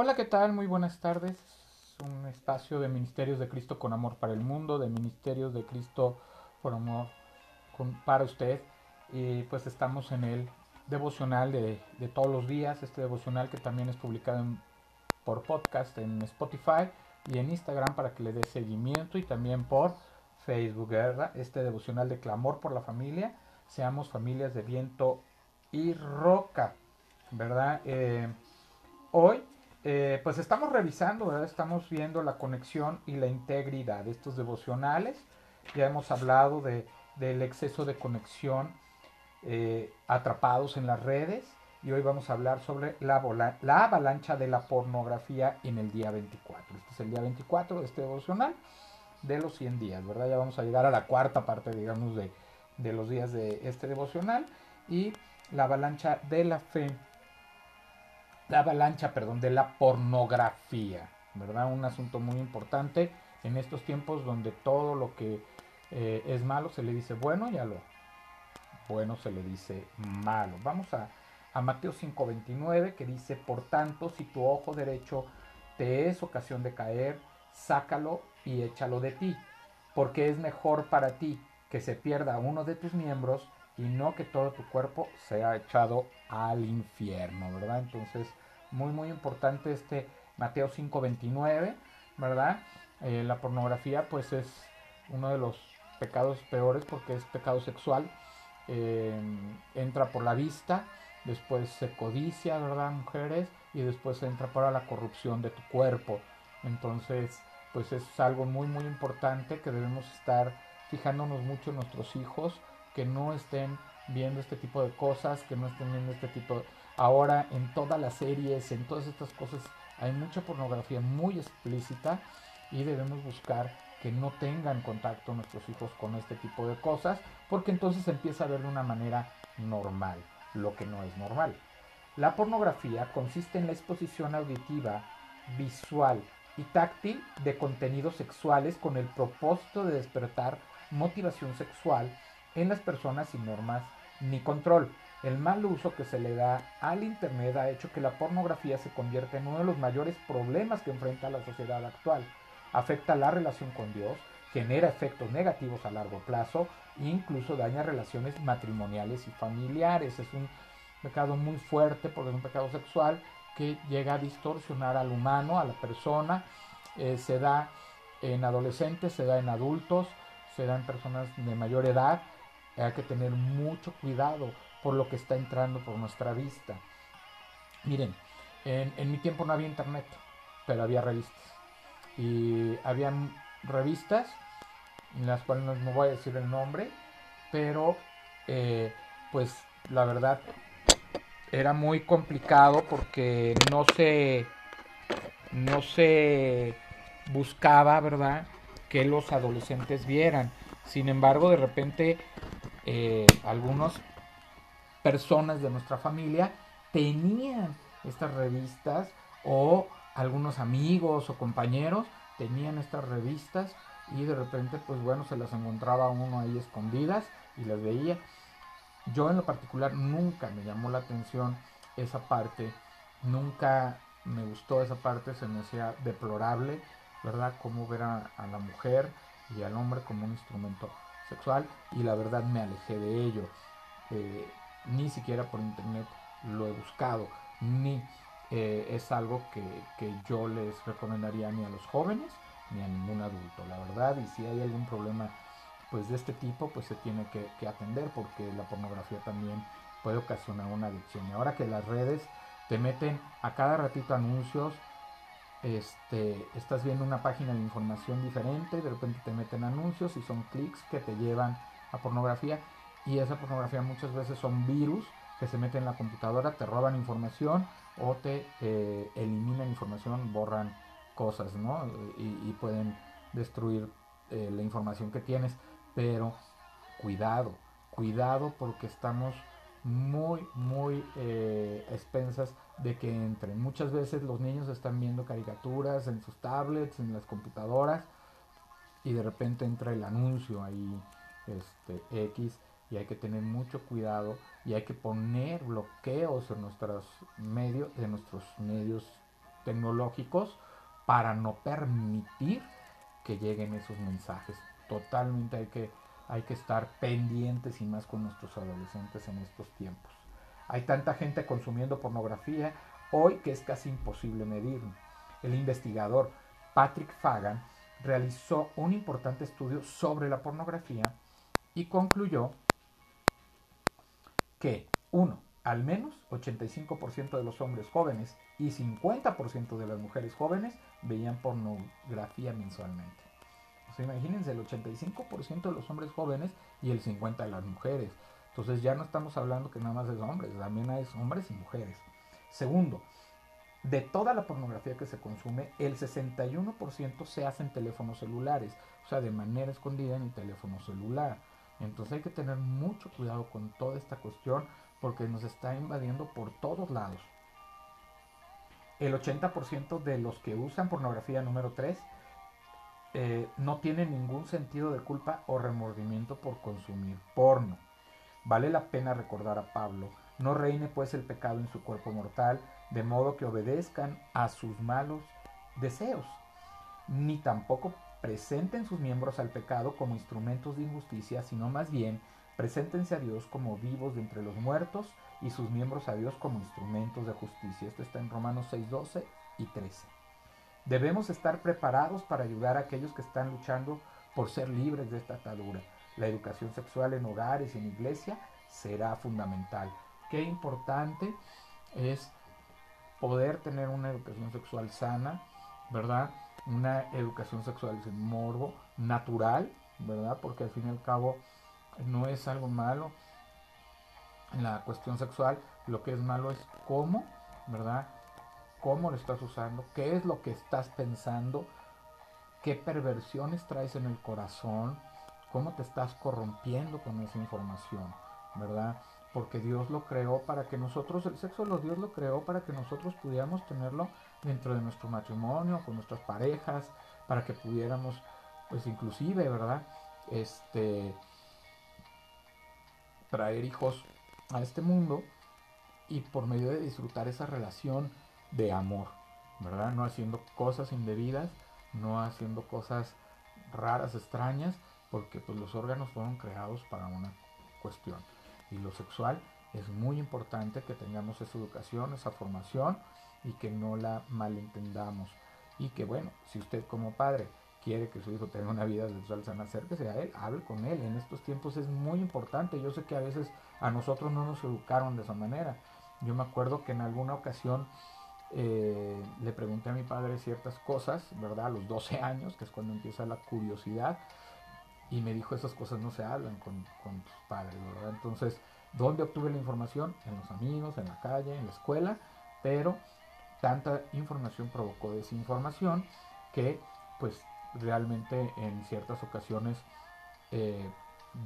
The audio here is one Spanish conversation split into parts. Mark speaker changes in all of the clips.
Speaker 1: Hola, ¿qué tal? Muy buenas tardes. Un espacio de Ministerios de Cristo con Amor para el Mundo, de Ministerios de Cristo por Amor para usted. Y pues estamos en el devocional de, todos los días, este devocional que también es publicado por podcast en Spotify y en Instagram para que le dé seguimiento y también por Facebook, ¿verdad? Este devocional de clamor por la familia, seamos familias de viento y roca, ¿verdad? Eh, hoy eh, pues estamos revisando, estamos viendo la conexión y la integridad de estos devocionales. Ya hemos hablado de, del exceso de conexión eh, atrapados en las redes y hoy vamos a hablar sobre la, la avalancha de la pornografía en el día 24. Este es el día 24 de este devocional de los 100 días, ¿verdad? Ya vamos a llegar a la cuarta parte, digamos, de, de los días de este devocional y la avalancha de la fe avalancha, perdón, de la pornografía, ¿verdad? Un asunto muy importante en estos tiempos donde todo lo que eh, es malo se le dice bueno y a lo bueno se le dice malo. Vamos a, a Mateo 5:29 que dice, por tanto, si tu ojo derecho te es ocasión de caer, sácalo y échalo de ti, porque es mejor para ti que se pierda uno de tus miembros y no que todo tu cuerpo sea echado al infierno, ¿verdad? Entonces, muy, muy importante este Mateo 5:29, ¿verdad? Eh, la pornografía, pues es uno de los pecados peores porque es pecado sexual. Eh, entra por la vista, después se codicia, ¿verdad? Mujeres, y después entra para la corrupción de tu cuerpo. Entonces, pues es algo muy, muy importante que debemos estar fijándonos mucho en nuestros hijos, que no estén viendo este tipo de cosas, que no estén viendo este tipo de... Ahora en todas las series, en todas estas cosas, hay mucha pornografía muy explícita y debemos buscar que no tengan contacto nuestros hijos con este tipo de cosas, porque entonces empieza a ver de una manera normal, lo que no es normal. La pornografía consiste en la exposición auditiva, visual y táctil de contenidos sexuales con el propósito de despertar motivación sexual en las personas sin normas ni control. El mal uso que se le da al Internet ha hecho que la pornografía se convierta en uno de los mayores problemas que enfrenta la sociedad actual. Afecta la relación con Dios, genera efectos negativos a largo plazo e incluso daña relaciones matrimoniales y familiares. Es un pecado muy fuerte porque es un pecado sexual que llega a distorsionar al humano, a la persona. Eh, se da en adolescentes, se da en adultos, se da en personas de mayor edad hay que tener mucho cuidado por lo que está entrando por nuestra vista. Miren, en, mi tiempo no había internet, pero había revistas. Y habían revistas, en las cuales no, voy a decir el nombre, pero eh, pues la verdad era muy complicado porque no se no se buscaba, ¿verdad? Que los adolescentes vieran. Sin embargo, de repente eh, algunas personas de nuestra familia tenían estas revistas o algunos amigos o compañeros tenían estas revistas y de repente pues bueno se las encontraba uno ahí escondidas y las veía. Yo en lo particular nunca me llamó la atención esa parte, nunca me gustó esa parte, se me hacía deplorable, ¿verdad? Cómo ver a la mujer y al hombre como un instrumento sexual y la verdad me alejé de ello. Eh, ni siquiera por internet lo he buscado, ni eh, es algo que, yo les recomendaría ni a los jóvenes ni a ningún adulto, la verdad. Y si hay algún problema pues de este tipo, pues se tiene que, que atender porque la pornografía también puede ocasionar una adicción. Y ahora que las redes te meten a cada ratito anuncios, este, estás viendo una página de información diferente, de repente te meten anuncios y son clics que te llevan a pornografía y esa pornografía muchas veces son virus que se meten en la computadora, te roban información o te eh, eliminan información, borran cosas, ¿no? Y, pueden destruir eh, la información que tienes, pero cuidado, cuidado porque estamos muy, muy expensas de que entren. Muchas veces los niños están viendo caricaturas en sus tablets, en las computadoras, y de repente entra el anuncio ahí, este, X, y hay que tener mucho cuidado y hay que poner bloqueos en nuestros medios, en nuestros medios tecnológicos para no permitir que lleguen esos mensajes. Totalmente hay que, hay que estar pendientes y más con nuestros adolescentes en estos tiempos. Hay tanta gente consumiendo pornografía hoy que es casi imposible medir. El investigador Patrick Fagan realizó un importante estudio sobre la pornografía y concluyó que, uno, al menos 85% de los hombres jóvenes y 50% de las mujeres jóvenes veían pornografía mensualmente. Imagínense, el 85% de los hombres jóvenes y el 50% de las mujeres. Entonces ya no estamos hablando que nada más es hombres, también hay hombres y mujeres. Segundo, de toda la pornografía que se consume, el 61% se hace en teléfonos celulares, o sea, de manera escondida en el teléfono celular. Entonces hay que tener mucho cuidado con toda esta cuestión porque nos está invadiendo por todos lados. El 80% de los que usan pornografía número 3 eh, no tienen ningún sentido de culpa o remordimiento por consumir porno. Vale la pena recordar a Pablo, no reine pues el pecado en su cuerpo mortal, de modo que obedezcan a sus malos deseos, ni tampoco presenten sus miembros al pecado como instrumentos de injusticia, sino más bien preséntense a Dios como vivos de entre los muertos y sus miembros a Dios como instrumentos de justicia. Esto está en Romanos 6, 12 y 13. Debemos estar preparados para ayudar a aquellos que están luchando por ser libres de esta atadura. La educación sexual en hogares y en iglesia será fundamental. Qué importante es poder tener una educación sexual sana, ¿verdad? Una educación sexual sin morbo, natural, ¿verdad? Porque al fin y al cabo no es algo malo la cuestión sexual, lo que es malo es cómo, ¿verdad? Cómo lo estás usando, qué es lo que estás pensando, qué perversiones traes en el corazón, cómo te estás corrompiendo con esa información, ¿verdad? porque Dios lo creó para que nosotros, el sexo lo Dios lo creó para que nosotros pudiéramos tenerlo dentro de nuestro matrimonio, con nuestras parejas, para que pudiéramos, pues inclusive, ¿verdad? Este, traer hijos a este mundo y por medio de disfrutar esa relación de amor, ¿verdad? No haciendo cosas indebidas, no haciendo cosas raras, extrañas, porque pues los órganos fueron creados para una cuestión y lo sexual, es muy importante que tengamos esa educación, esa formación y que no la malentendamos. Y que bueno, si usted como padre quiere que su hijo tenga una vida sexual sana, acérquese a él, hable con él. En estos tiempos es muy importante. Yo sé que a veces a nosotros no nos educaron de esa manera. Yo me acuerdo que en alguna ocasión eh, le pregunté a mi padre ciertas cosas, ¿verdad? A los 12 años, que es cuando empieza la curiosidad y me dijo esas cosas no se hablan con, tus padres, ¿verdad? Entonces, ¿dónde obtuve la información? En los amigos, en la calle, en la escuela, pero tanta información provocó desinformación que pues realmente en ciertas ocasiones eh,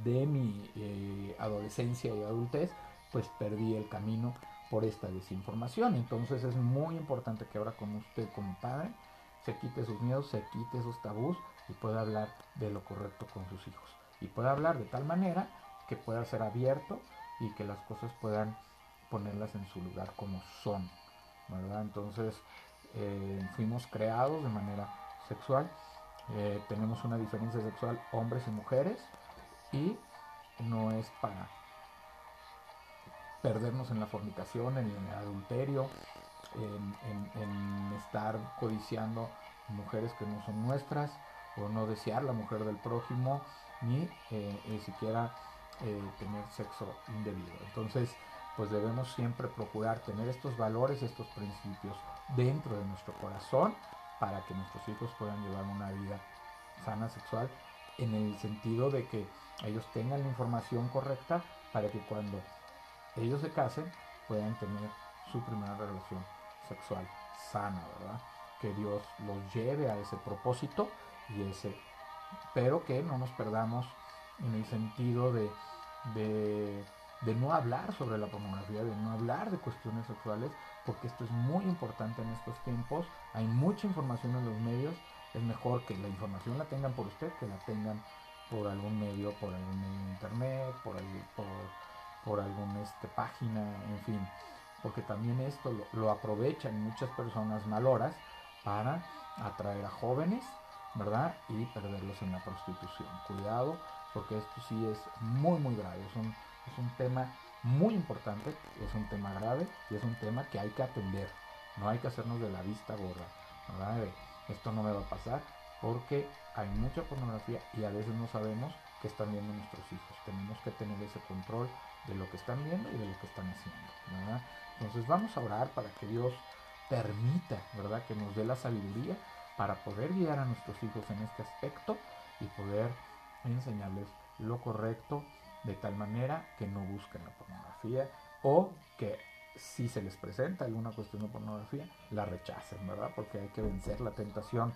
Speaker 1: de mi eh, adolescencia y adultez pues perdí el camino por esta desinformación. Entonces es muy importante que ahora con usted como padre se quite sus miedos, se quite sus tabús y pueda hablar de lo correcto con sus hijos. Y pueda hablar de tal manera que pueda ser abierto y que las cosas puedan ponerlas en su lugar como son. ¿verdad? Entonces eh, fuimos creados de manera sexual. Eh, tenemos una diferencia sexual hombres y mujeres y no es para perdernos en la fornicación, en el adulterio, en estar codiciando mujeres que no son nuestras, o no desear la mujer del prójimo, ni eh, siquiera eh, tener sexo indebido. Entonces, pues debemos siempre procurar tener estos valores, estos principios dentro de nuestro corazón para que nuestros hijos puedan llevar una vida sana sexual en el sentido de que ellos tengan la información correcta para que cuando ellos se casen puedan tener su primera relación sexual sana, ¿verdad? Que Dios los lleve a ese propósito y ese, pero que no nos perdamos en el sentido de, de, no hablar sobre la pornografía, de no hablar de cuestiones sexuales, porque esto es muy importante en estos tiempos, hay mucha información en los medios, es mejor que la información la tengan por usted, que la tengan por algún medio, por algún medio de internet, por, por, por alguna este, página, en fin. porque también esto lo aprovechan muchas personas maloras para atraer a jóvenes, ¿verdad? Y perderlos en la prostitución. Cuidado, porque esto sí es muy, muy grave. Es un, es un tema muy importante, es un tema grave y es un tema que hay que atender. No hay que hacernos de la vista gorda, ¿verdad? esto no me va a pasar porque hay mucha pornografía y a veces no sabemos qué están viendo nuestros hijos. Tenemos que tener ese control de lo que están viendo y de lo que están haciendo, ¿verdad? Entonces vamos a orar para que Dios permita, ¿verdad? Que nos dé la sabiduría para poder guiar a nuestros hijos en este aspecto y poder enseñarles lo correcto de tal manera que no busquen la pornografía o que si se les presenta alguna cuestión de pornografía, la rechacen, ¿verdad? Porque hay que vencer la tentación.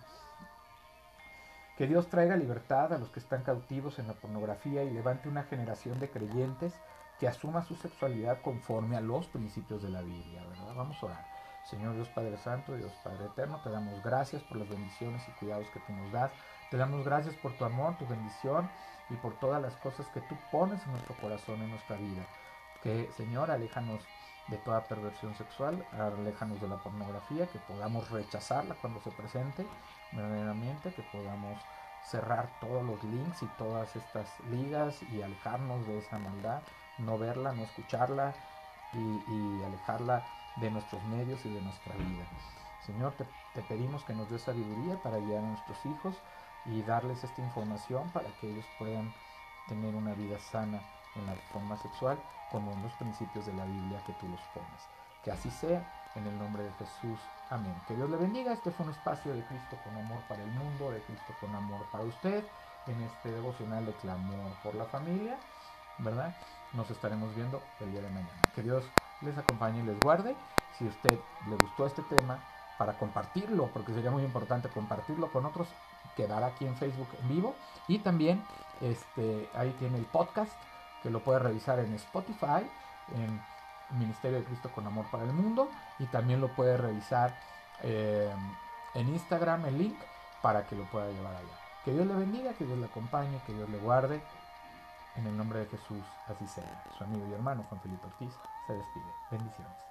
Speaker 1: Que Dios traiga libertad a los que están cautivos en la pornografía y levante una generación de creyentes que asuma su sexualidad conforme a los principios de la Biblia, ¿verdad? Vamos a orar. Señor Dios Padre Santo, Dios Padre Eterno, te damos gracias por las bendiciones y cuidados que tú nos das. Te damos gracias por tu amor, tu bendición y por todas las cosas que tú pones en nuestro corazón, en nuestra vida. Que, Señor, aléjanos de toda perversión sexual, aléjanos de la pornografía, que podamos rechazarla cuando se presente verdaderamente, que podamos cerrar todos los links y todas estas ligas y alejarnos de esa maldad, no verla, no escucharla y, alejarla de nuestros medios y de nuestra vida. Señor, te, te pedimos que nos dé sabiduría para guiar a nuestros hijos y darles esta información para que ellos puedan tener una vida sana en la forma sexual como en los principios de la Biblia que tú los pones. Que así sea, en el nombre de Jesús. Amén. Que Dios le bendiga. Este fue un espacio de Cristo con amor para el mundo, de Cristo con amor para usted, en este devocional de clamor por la familia, ¿verdad? Nos estaremos viendo el día de mañana. Que Dios les acompañe y les guarde. Si a usted le gustó este tema, para compartirlo, porque sería muy importante compartirlo con otros, quedará aquí en Facebook en vivo. Y también este, ahí tiene el podcast que lo puede revisar en Spotify, en Ministerio de Cristo con Amor para el Mundo, y también lo puede revisar eh, en Instagram, el link, para que lo pueda llevar allá. Que Dios le bendiga, que Dios le acompañe, que Dios le guarde. En el nombre de Jesús, así sea. Su amigo y hermano Juan Felipe Ortiz se despide. Bendiciones.